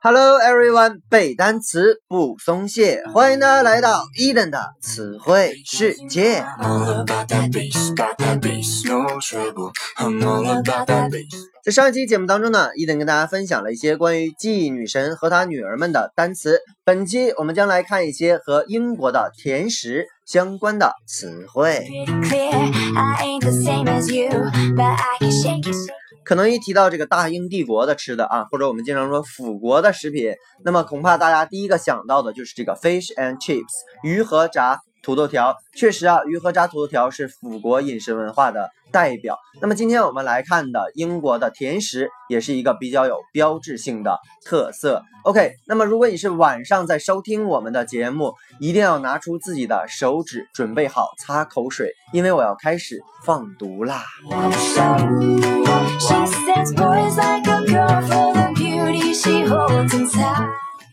Hello everyone，背单词不松懈，欢迎大家来到伊登的词汇世界。在上一期节目当中呢，伊登跟大家分享了一些关于记忆女神和她女儿们的单词。本期我们将来看一些和英国的甜食相关的词汇。可能一提到这个大英帝国的吃的啊，或者我们经常说腐国的食品，那么恐怕大家第一个想到的就是这个 fish and chips 鱼和炸土豆条。确实啊，鱼和炸土豆条是腐国饮食文化的。代表。那么今天我们来看的英国的甜食，也是一个比较有标志性的特色。OK，那么如果你是晚上在收听我们的节目，一定要拿出自己的手指，准备好擦口水，因为我要开始放毒啦。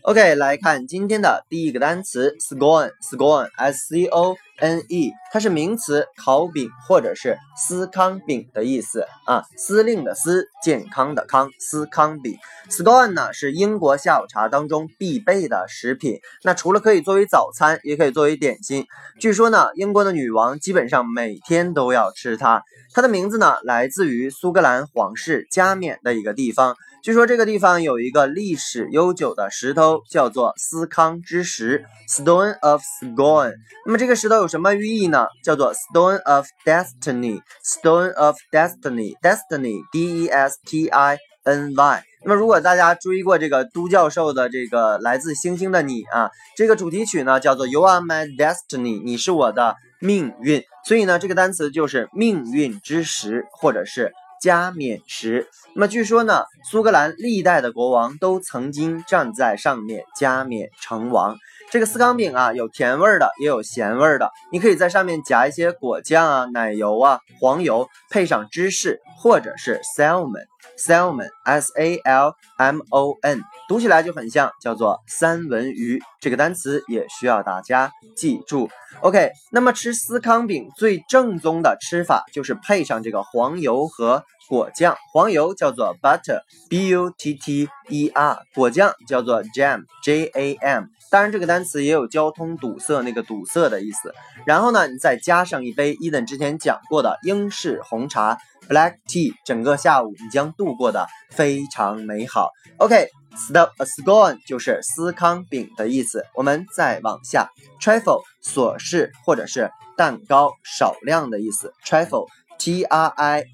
OK，来看今天的第一个单词，scone，scone，s-c-o-n-e，它是名词，烤饼或者是司康饼的意思啊。司令的司，健康的康，司康饼。scone 呢是英国下午茶当中必备的食品，那除了可以作为早餐，也可以作为点心。据说呢，英国的女王基本上每天都要吃它。它的名字呢，来自于苏格兰皇室加冕的一个地方。据说这个地方有一个历史悠久的石头，叫做斯康之石 （Stone of Scone）。那么这个石头有什么寓意呢？叫做 Stone of Destiny，Stone of Destiny，Destiny，D-E-S-T-I-N-Y。那么如果大家追过这个都教授的这个来自星星的你啊，这个主题曲呢叫做 You Are My Destiny，你是我的命运。所以呢，这个单词就是命运之石，或者是。加冕时，那么据说呢，苏格兰历代的国王都曾经站在上面加冕成王。这个司康饼啊，有甜味的，也有咸味的。你可以在上面夹一些果酱啊、奶油啊、黄油，配上芝士或者是 salmon Salmon, S-A-L-M-O-N，读起来就很像，叫做三文鱼。这个单词也需要大家记住。OK，那么吃司康饼最正宗的吃法就是配上这个黄油和果酱。黄油叫做 butter，b u t t e r，果酱叫做 jam，j a m。当然，这个单词也有交通堵塞那个堵塞的意思。然后呢，你再加上一杯伊登之前讲过的英式红茶 black tea，整个下午你将度过的非常美好。OK，stop a scone 就是司康饼的意思。我们再往下，trifle 琐事或者是蛋糕，少量的意思，trifle。Trifle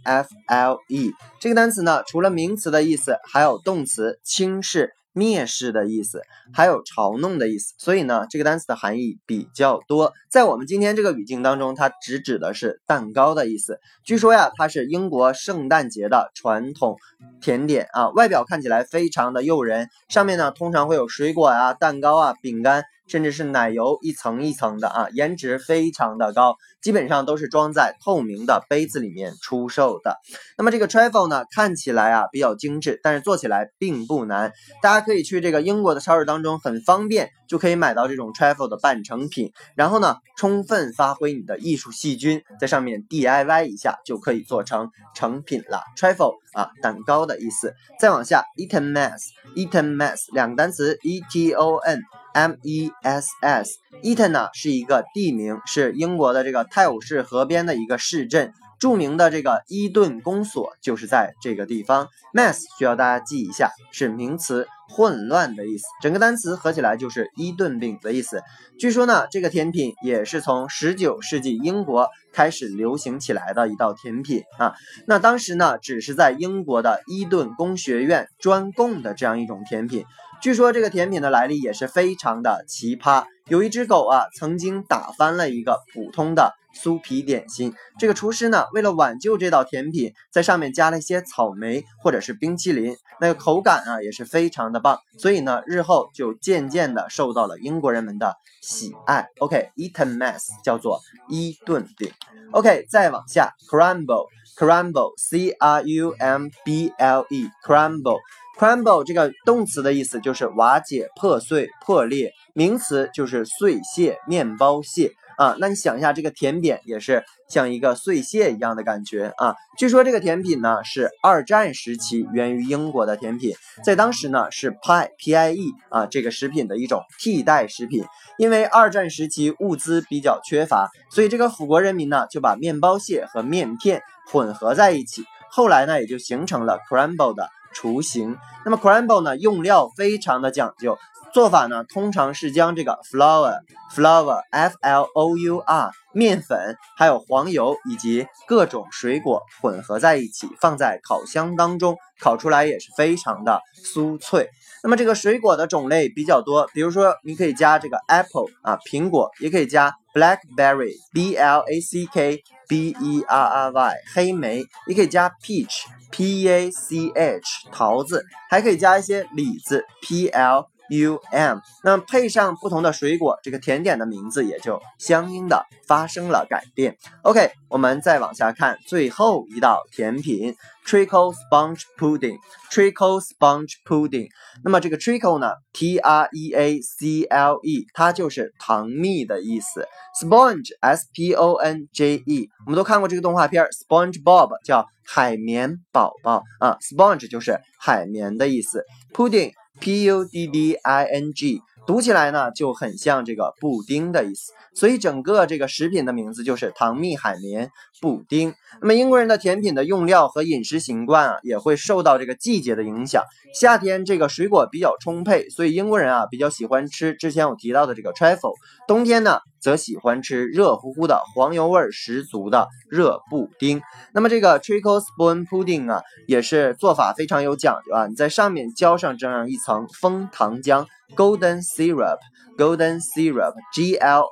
这个单词呢，除了名词的意思，还有动词轻视。蔑视的意思，还有嘲弄的意思，所以呢，这个单词的含义比较多。在我们今天这个语境当中，它只指的是蛋糕的意思。据说呀，它是英国圣诞节的传统甜点啊，外表看起来非常的诱人，上面呢通常会有水果啊、蛋糕啊、饼干。甚至是奶油一层一层的啊，颜值非常的高，基本上都是装在透明的杯子里面出售的。那么这个 trifle 呢，看起来啊比较精致，但是做起来并不难。大家可以去这个英国的超市当中，很方便就可以买到这种 trifle 的半成品。然后呢，充分发挥你的艺术细菌，在上面 DIY 一下就可以做成成品了。trifle 啊，蛋糕的意思。再往下，Eton Mass，Eton Mass 两个单词，E T O N。M E S S，Eton 呢是一个地名，是英国的这个泰晤士河边的一个市镇。著名的这个伊顿公所就是在这个地方。Mess 需要大家记一下，是名词，混乱的意思。整个单词合起来就是伊顿饼的意思。据说呢，这个甜品也是从十九世纪英国开始流行起来的一道甜品啊。那当时呢，只是在英国的伊顿工学院专供的这样一种甜品。据说这个甜品的来历也是非常的奇葩。有一只狗啊，曾经打翻了一个普通的酥皮点心。这个厨师呢，为了挽救这道甜品，在上面加了一些草莓或者是冰淇淋，那个口感啊也是非常的棒。所以呢，日后就渐渐的受到了英国人们的喜爱。OK，Eton Mess 叫做伊顿饼。OK，再往下，Crumble，Crumble，C R U M B L E，Crumble。Crumble 这个动词的意思就是瓦解、破碎、破裂，名词就是碎屑、面包屑。啊。那你想一下，这个甜点也是像一个碎屑一样的感觉啊。据说这个甜品呢是二战时期源于英国的甜品，在当时呢是 pie p i e 啊这个食品的一种替代食品。因为二战时期物资比较缺乏，所以这个辅国人民呢就把面包屑和面片混合在一起，后来呢也就形成了 crumble 的雏形。那么 crumble 呢用料非常的讲究。做法呢，通常是将这个 flour flour f l o u r 面粉，还有黄油以及各种水果混合在一起，放在烤箱当中烤出来也是非常的酥脆。那么这个水果的种类比较多，比如说你可以加这个 apple 啊苹果，也可以加 blackberry b l a c k b e r r y 黑莓，也可以加 peach p a c h 桃子，还可以加一些李子 p l。U M，那配上不同的水果，这个甜点的名字也就相应的发生了改变。OK，我们再往下看最后一道甜品 ——trickle sponge pudding。trickle sponge Pudding，那么这个 Treacle 呢，T R E A C L E，它就是糖蜜的意思。Sponge S P O N J E，我们都看过这个动画片，Sponge Bob 叫海绵宝宝啊，Sponge 就是海绵的意思。Pudding。P-U-D-D-I-N-G 读起来呢就很像这个布丁的意思，所以整个这个食品的名字就是糖蜜海绵布丁。那么英国人的甜品的用料和饮食习惯啊，也会受到这个季节的影响。夏天这个水果比较充沛，所以英国人啊比较喜欢吃之前我提到的这个 trifle。冬天呢，则喜欢吃热乎乎的黄油味十足的热布丁。那么这个 treacle spoon pudding 啊，也是做法非常有讲究啊。你在上面浇上这样一层枫糖浆 golden syrup，golden syrup，G L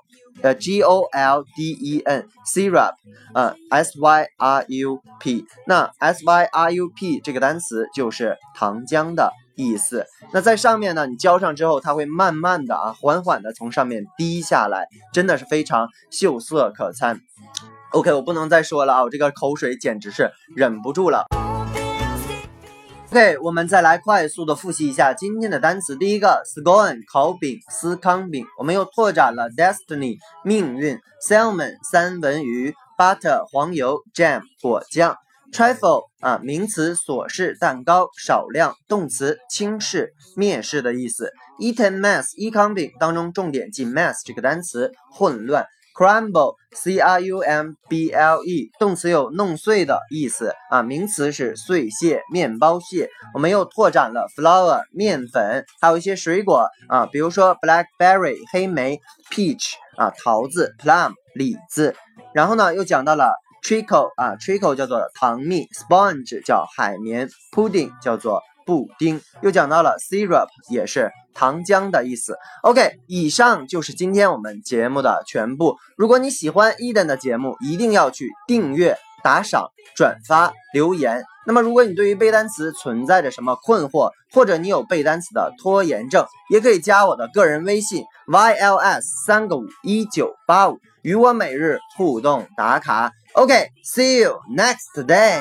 呃 G O L D E N syrup，呃 S Y R U P，那 S Y R U P 这个单词就是糖浆的意思。那在上面呢，你浇上之后，它会慢慢的啊，缓缓的从上面滴下来，真的是非常秀色可餐。OK，我不能再说了啊，我这个口水简直是忍不住了。OK，我们再来快速的复习一下今天的单词。第一个，scone 烤饼，司康饼。我们又拓展了 destiny 命运，salmon 三文鱼，butter 黄油，jam 果酱，trifle 啊名词琐事。蛋糕，少量。动词轻视。蔑视的意思。eaten mess 伊康饼。当中重点记 mess 这个单词，混乱。Crumble c r u m b l e 动词有弄碎的意思啊，名词是碎屑、面包屑。我们又拓展了 flour 面粉，还有一些水果啊，比如说 blackberry 黑莓，peach 啊桃子，plum 李子。然后呢，又讲到了 treacle 啊，treacle 叫做糖蜜，sponge 叫海绵，pudding 叫做。布丁又讲到了 syrup，也是糖浆的意思。OK，以上就是今天我们节目的全部。如果你喜欢 Eden 的节目，一定要去订阅、打赏、转发、留言。那么，如果你对于背单词存在着什么困惑，或者你有背单词的拖延症，也可以加我的个人微信 yls 三个五一九八五，与我每日互动打卡。OK，see you next day。